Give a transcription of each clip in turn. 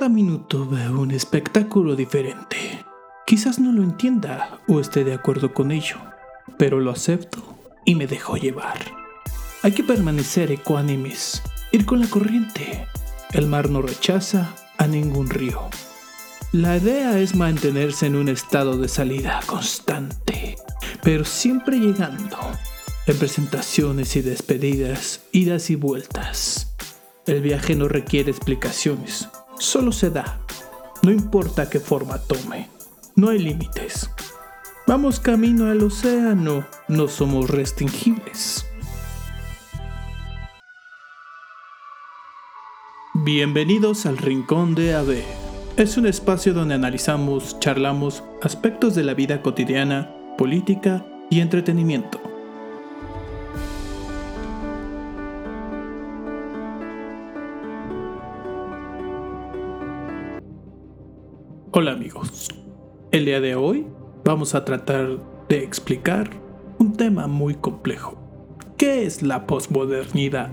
Cada minuto veo un espectáculo diferente. Quizás no lo entienda o esté de acuerdo con ello, pero lo acepto y me dejo llevar. Hay que permanecer ecuánimes, ir con la corriente. El mar no rechaza a ningún río. La idea es mantenerse en un estado de salida constante, pero siempre llegando, en presentaciones y despedidas, idas y vueltas. El viaje no requiere explicaciones, solo se da, no importa qué forma tome, no hay límites. Vamos camino al océano, no somos restringibles. Bienvenidos al Rincón de AB. Es un espacio donde analizamos, charlamos aspectos de la vida cotidiana, política y entretenimiento. Hola amigos, el día de hoy vamos a tratar de explicar un tema muy complejo. ¿Qué es la posmodernidad?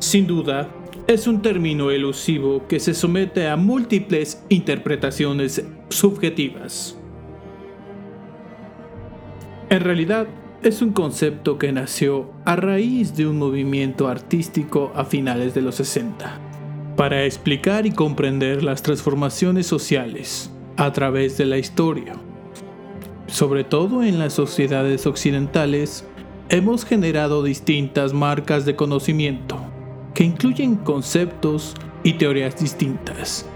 Sin duda, es un término elusivo que se somete a múltiples interpretaciones subjetivas. En realidad, es un concepto que nació a raíz de un movimiento artístico a finales de los 60, para explicar y comprender las transformaciones sociales a través de la historia. Sobre todo en las sociedades occidentales, hemos generado distintas marcas de conocimiento que incluyen conceptos y teorías distintas.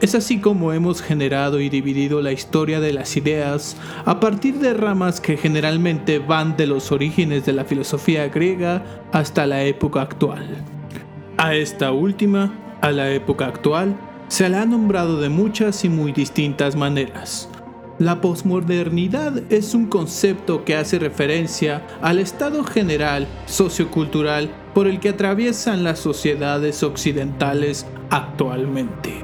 Es así como hemos generado y dividido la historia de las ideas a partir de ramas que generalmente van de los orígenes de la filosofía griega hasta la época actual. A esta última, a la época actual, se la ha nombrado de muchas y muy distintas maneras. La posmodernidad es un concepto que hace referencia al estado general sociocultural por el que atraviesan las sociedades occidentales actualmente.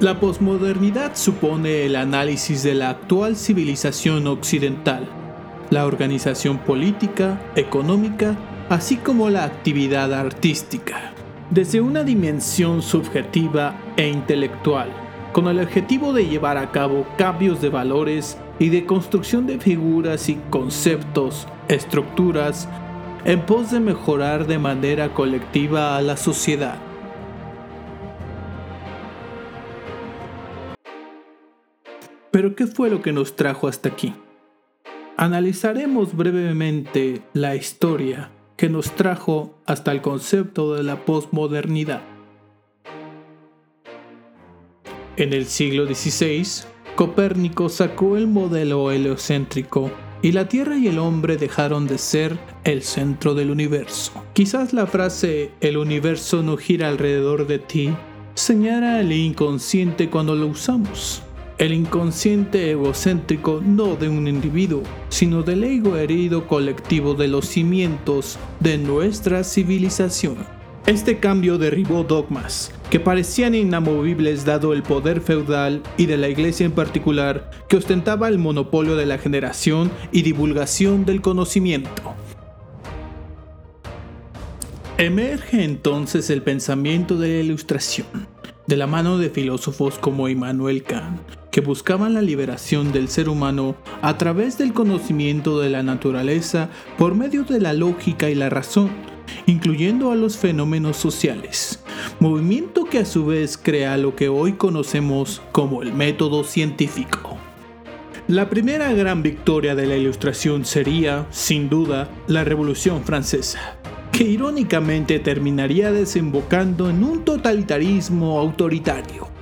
La posmodernidad supone el análisis de la actual civilización occidental, la organización política, económica, así como la actividad artística, desde una dimensión subjetiva e intelectual con el objetivo de llevar a cabo cambios de valores y de construcción de figuras y conceptos, estructuras, en pos de mejorar de manera colectiva a la sociedad. Pero ¿qué fue lo que nos trajo hasta aquí? Analizaremos brevemente la historia que nos trajo hasta el concepto de la posmodernidad. En el siglo XVI, Copérnico sacó el modelo heliocéntrico y la Tierra y el hombre dejaron de ser el centro del universo. Quizás la frase el universo no gira alrededor de ti señala el inconsciente cuando lo usamos. El inconsciente egocéntrico no de un individuo, sino del ego herido colectivo de los cimientos de nuestra civilización. Este cambio derribó dogmas que parecían inamovibles dado el poder feudal y de la iglesia en particular que ostentaba el monopolio de la generación y divulgación del conocimiento. Emerge entonces el pensamiento de la ilustración, de la mano de filósofos como Immanuel Kant, que buscaban la liberación del ser humano a través del conocimiento de la naturaleza por medio de la lógica y la razón incluyendo a los fenómenos sociales, movimiento que a su vez crea lo que hoy conocemos como el método científico. La primera gran victoria de la Ilustración sería, sin duda, la Revolución Francesa, que irónicamente terminaría desembocando en un totalitarismo autoritario.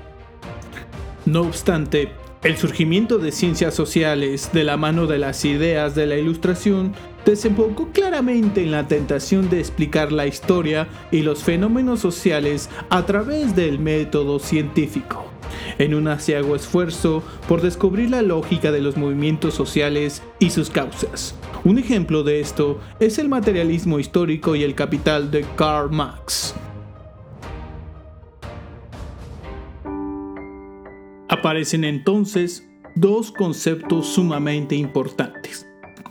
No obstante, el surgimiento de ciencias sociales de la mano de las ideas de la Ilustración desembocó claramente en la tentación de explicar la historia y los fenómenos sociales a través del método científico, en un asiago esfuerzo por descubrir la lógica de los movimientos sociales y sus causas. Un ejemplo de esto es el materialismo histórico y el capital de Karl Marx. Aparecen entonces dos conceptos sumamente importantes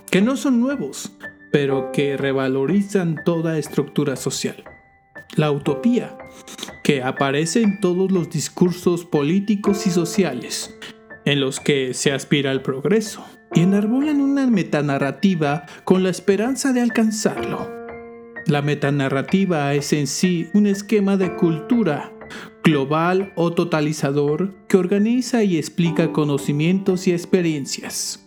que no son nuevos, pero que revalorizan toda estructura social. La utopía que aparece en todos los discursos políticos y sociales, en los que se aspira al progreso, y enarbolan una metanarrativa con la esperanza de alcanzarlo. La metanarrativa es en sí un esquema de cultura global o totalizador que organiza y explica conocimientos y experiencias.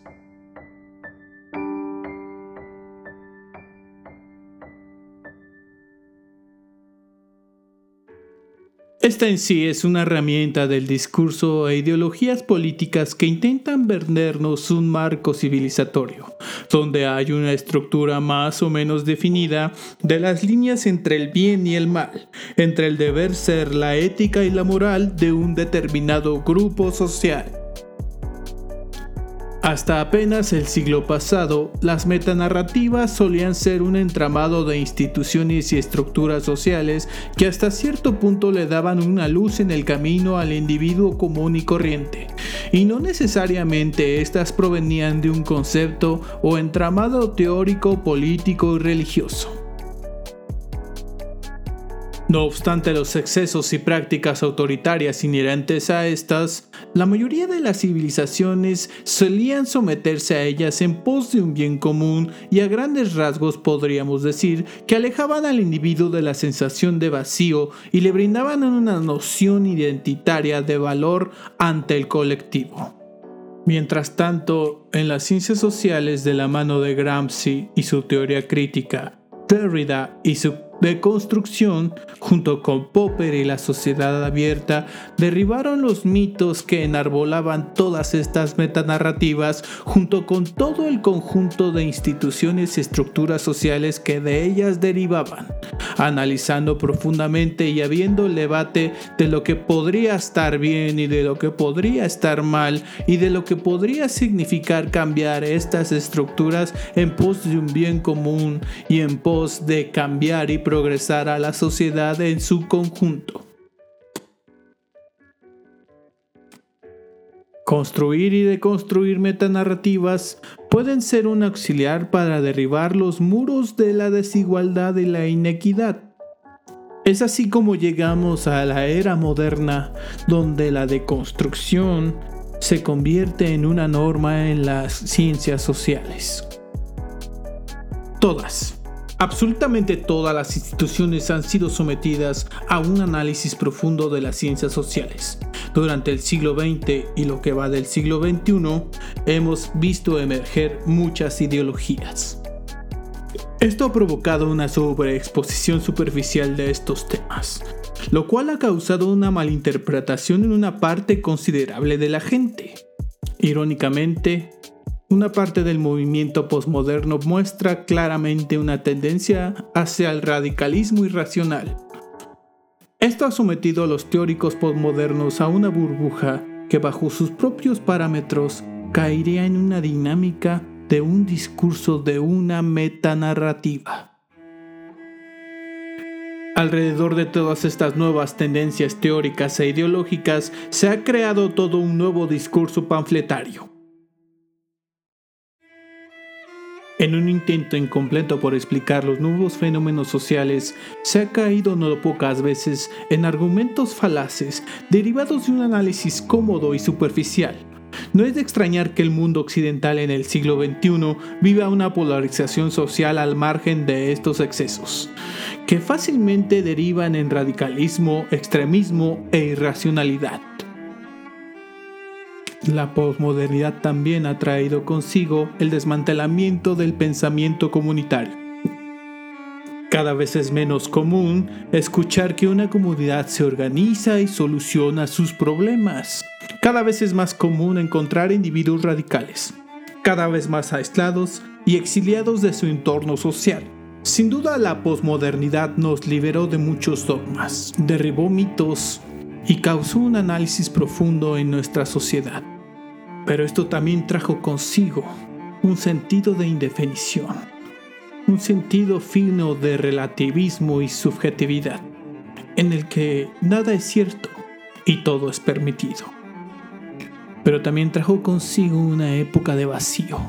Esta en sí es una herramienta del discurso e ideologías políticas que intentan vendernos un marco civilizatorio, donde hay una estructura más o menos definida de las líneas entre el bien y el mal, entre el deber ser, la ética y la moral de un determinado grupo social. Hasta apenas el siglo pasado, las metanarrativas solían ser un entramado de instituciones y estructuras sociales que hasta cierto punto le daban una luz en el camino al individuo común y corriente, y no necesariamente éstas provenían de un concepto o entramado teórico, político y religioso. No obstante los excesos y prácticas autoritarias inherentes a estas, la mayoría de las civilizaciones solían someterse a ellas en pos de un bien común y a grandes rasgos podríamos decir que alejaban al individuo de la sensación de vacío y le brindaban una noción identitaria de valor ante el colectivo. Mientras tanto, en las ciencias sociales de la mano de Gramsci y su teoría crítica, Derrida y su de construcción, junto con Popper y la sociedad abierta, derribaron los mitos que enarbolaban todas estas metanarrativas, junto con todo el conjunto de instituciones y estructuras sociales que de ellas derivaban, analizando profundamente y habiendo el debate de lo que podría estar bien y de lo que podría estar mal y de lo que podría significar cambiar estas estructuras en pos de un bien común y en pos de cambiar y progresar a la sociedad en su conjunto. Construir y deconstruir metanarrativas pueden ser un auxiliar para derribar los muros de la desigualdad y la inequidad. Es así como llegamos a la era moderna, donde la deconstrucción se convierte en una norma en las ciencias sociales. Todas, Absolutamente todas las instituciones han sido sometidas a un análisis profundo de las ciencias sociales. Durante el siglo XX y lo que va del siglo XXI, hemos visto emerger muchas ideologías. Esto ha provocado una sobreexposición superficial de estos temas, lo cual ha causado una malinterpretación en una parte considerable de la gente. Irónicamente, una parte del movimiento postmoderno muestra claramente una tendencia hacia el radicalismo irracional. Esto ha sometido a los teóricos postmodernos a una burbuja que bajo sus propios parámetros caería en una dinámica de un discurso de una metanarrativa. Alrededor de todas estas nuevas tendencias teóricas e ideológicas se ha creado todo un nuevo discurso panfletario En un intento incompleto por explicar los nuevos fenómenos sociales, se ha caído no pocas veces en argumentos falaces derivados de un análisis cómodo y superficial. No es de extrañar que el mundo occidental en el siglo XXI viva una polarización social al margen de estos excesos, que fácilmente derivan en radicalismo, extremismo e irracionalidad. La posmodernidad también ha traído consigo el desmantelamiento del pensamiento comunitario. Cada vez es menos común escuchar que una comunidad se organiza y soluciona sus problemas. Cada vez es más común encontrar individuos radicales, cada vez más aislados y exiliados de su entorno social. Sin duda la posmodernidad nos liberó de muchos dogmas, derribó mitos y causó un análisis profundo en nuestra sociedad. Pero esto también trajo consigo un sentido de indefinición, un sentido fino de relativismo y subjetividad, en el que nada es cierto y todo es permitido. Pero también trajo consigo una época de vacío.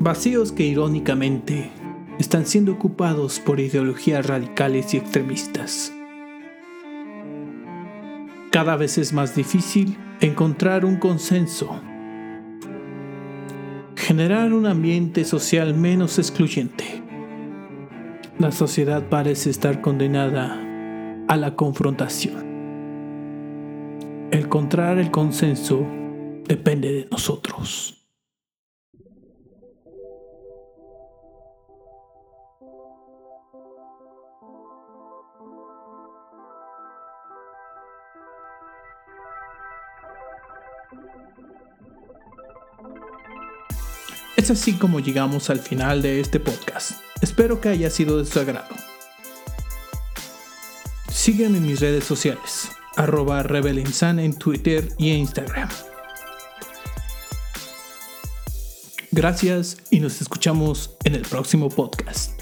Vacíos que irónicamente están siendo ocupados por ideologías radicales y extremistas, Cada vez es más difícil encontrar un consenso, generar un ambiente social menos excluyente. La sociedad parece estar condenada a la confrontación. Encontrar el consenso depende de nosotros. Es así como llegamos al final de este podcast. Espero que haya sido de su agrado. Sígueme en mis redes sociales, arroba rebelinsan en Twitter y Instagram. Gracias y nos escuchamos en el próximo podcast.